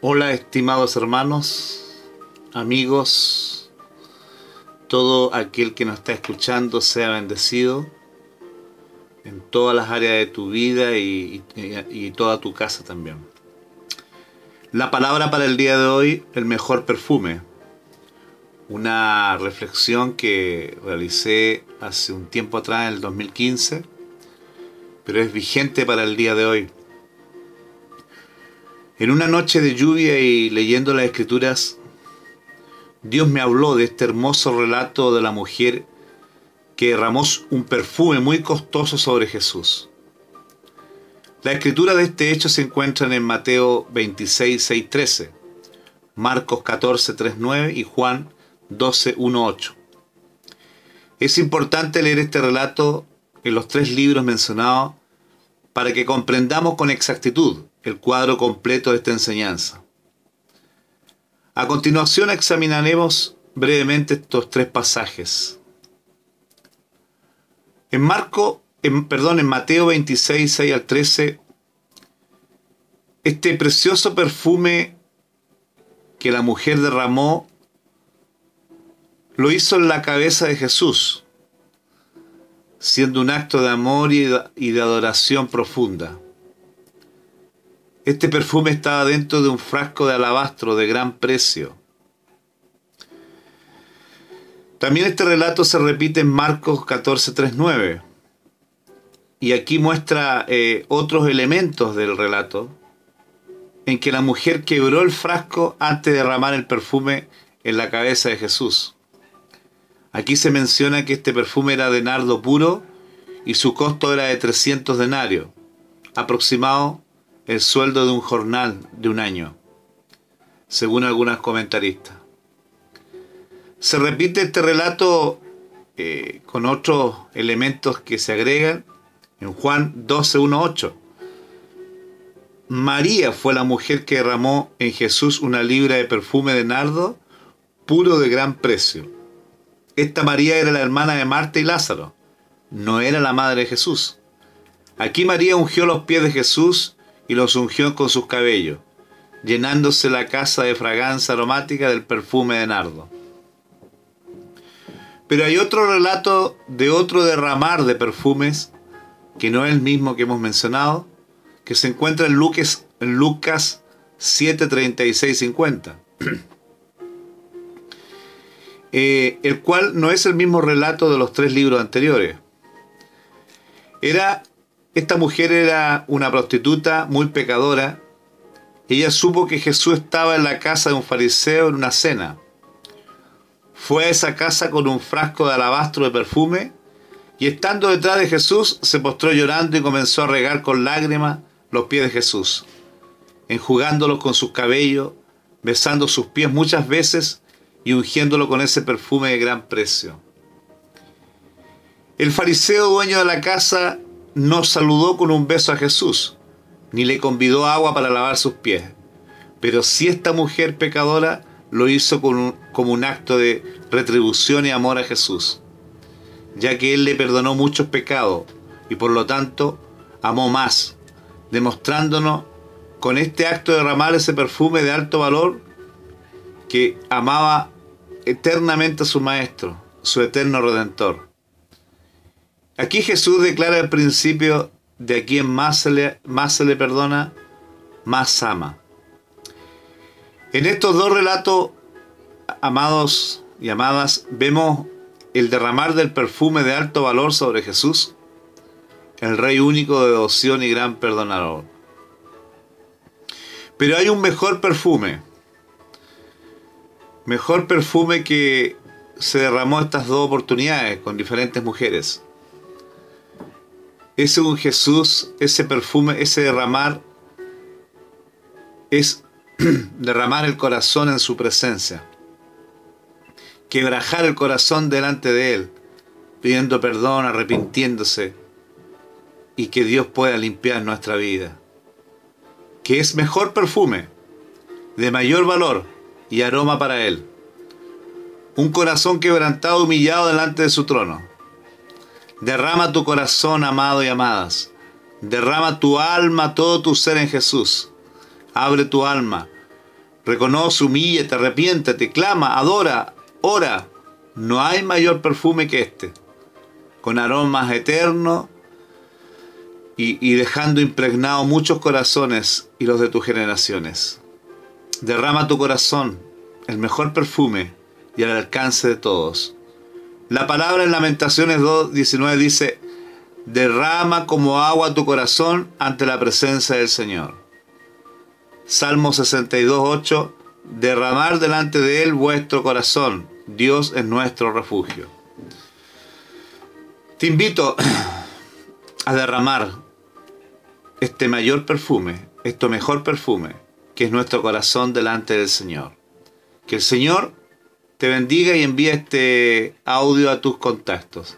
Hola estimados hermanos, amigos, todo aquel que nos está escuchando sea bendecido en todas las áreas de tu vida y, y- toda tu casa también. La palabra para el día de hoy, el mejor perfume. Una reflexión que realicé hace un tiempo atrás, en el 2015, pero es vigente para el día de hoy. En una noche de lluvia y leyendo las escrituras, Dios me habló de este hermoso relato de la mujer que derramó un perfume muy costoso sobre Jesús. La escritura de este hecho se encuentran en Mateo 26, 6, 13, Marcos 14, 3, 9 y Juan 12, 1, 8. Es importante leer este relato en los tres libros mencionados para que comprendamos con exactitud el cuadro completo de esta enseñanza. A continuación examinaremos brevemente estos tres pasajes. En Marco, en, perdón, en Mateo 26, 6 al 13, este precioso perfume que la mujer derramó lo hizo en la cabeza de Jesús, siendo un acto de amor y de, y de adoración profunda. Este perfume estaba dentro de un frasco de alabastro de gran precio. También este relato se repite en Marcos 14, 3, 9. Y aquí muestra eh, otros elementos del relato en que la mujer quebró el frasco antes de derramar el perfume en la cabeza de Jesús. Aquí se menciona que este perfume era de nardo puro y su costo era de 300 denarios, aproximado el sueldo de un jornal de un año, según algunos comentaristas. Se repite este relato eh, con otros elementos que se agregan en Juan 12, 1, 8. María fue la mujer que derramó en Jesús una libra de perfume de nardo puro de gran precio. Esta María era la hermana de Marta y Lázaro, no era la madre de Jesús. Aquí María ungió los pies de Jesús y los ungió con sus cabellos, llenándose la casa de fragancia aromática del perfume de nardo. Pero hay otro relato de otro derramar de perfumes, que no es el mismo que hemos mencionado, que se encuentra en Lucas, en Lucas 7, 36, 50. Eh, el cual no es el mismo relato de los tres libros anteriores. Era, esta mujer era una prostituta muy pecadora. Ella supo que Jesús estaba en la casa de un fariseo en una cena. Fue a esa casa con un frasco de alabastro de perfume y estando detrás de Jesús se postró llorando y comenzó a regar con lágrimas los pies de Jesús, enjugándolos con sus cabellos, besando sus pies muchas veces y ungiéndolo con ese perfume de gran precio. El fariseo dueño de la casa no saludó con un beso a Jesús, ni le convidó agua para lavar sus pies. Pero si esta mujer pecadora lo hizo como un acto de retribución y amor a Jesús, ya que Él le perdonó muchos pecados y por lo tanto amó más, demostrándonos con este acto de derramar ese perfume de alto valor que amaba eternamente a su Maestro, su eterno Redentor. Aquí Jesús declara el principio de a quien más se le, más se le perdona, más ama. En estos dos relatos, amados y amadas, vemos el derramar del perfume de alto valor sobre Jesús, el Rey único de devoción y gran perdonador. Pero hay un mejor perfume, mejor perfume que se derramó estas dos oportunidades con diferentes mujeres. Ese un Jesús, ese perfume, ese derramar, es derramar el corazón en su presencia. Quebrajar el corazón delante de Él, pidiendo perdón, arrepintiéndose, y que Dios pueda limpiar nuestra vida. Que es mejor perfume, de mayor valor y aroma para Él. Un corazón quebrantado, humillado delante de su trono. Derrama tu corazón, amado y amadas. Derrama tu alma, todo tu ser en Jesús. Abre tu alma. Reconoce, humíllate, arrepiéntete, clama, adora, ora. No hay mayor perfume que este, con aromas eternos y, y dejando impregnados muchos corazones y los de tus generaciones. Derrama tu corazón, el mejor perfume y al alcance de todos. La palabra en Lamentaciones 2.19 dice, derrama como agua tu corazón ante la presencia del Señor. Salmo 62.8, derramar delante de Él vuestro corazón, Dios es nuestro refugio. Te invito a derramar este mayor perfume, este mejor perfume, que es nuestro corazón delante del Señor. Que el Señor te bendiga y envíe este audio a tus contactos.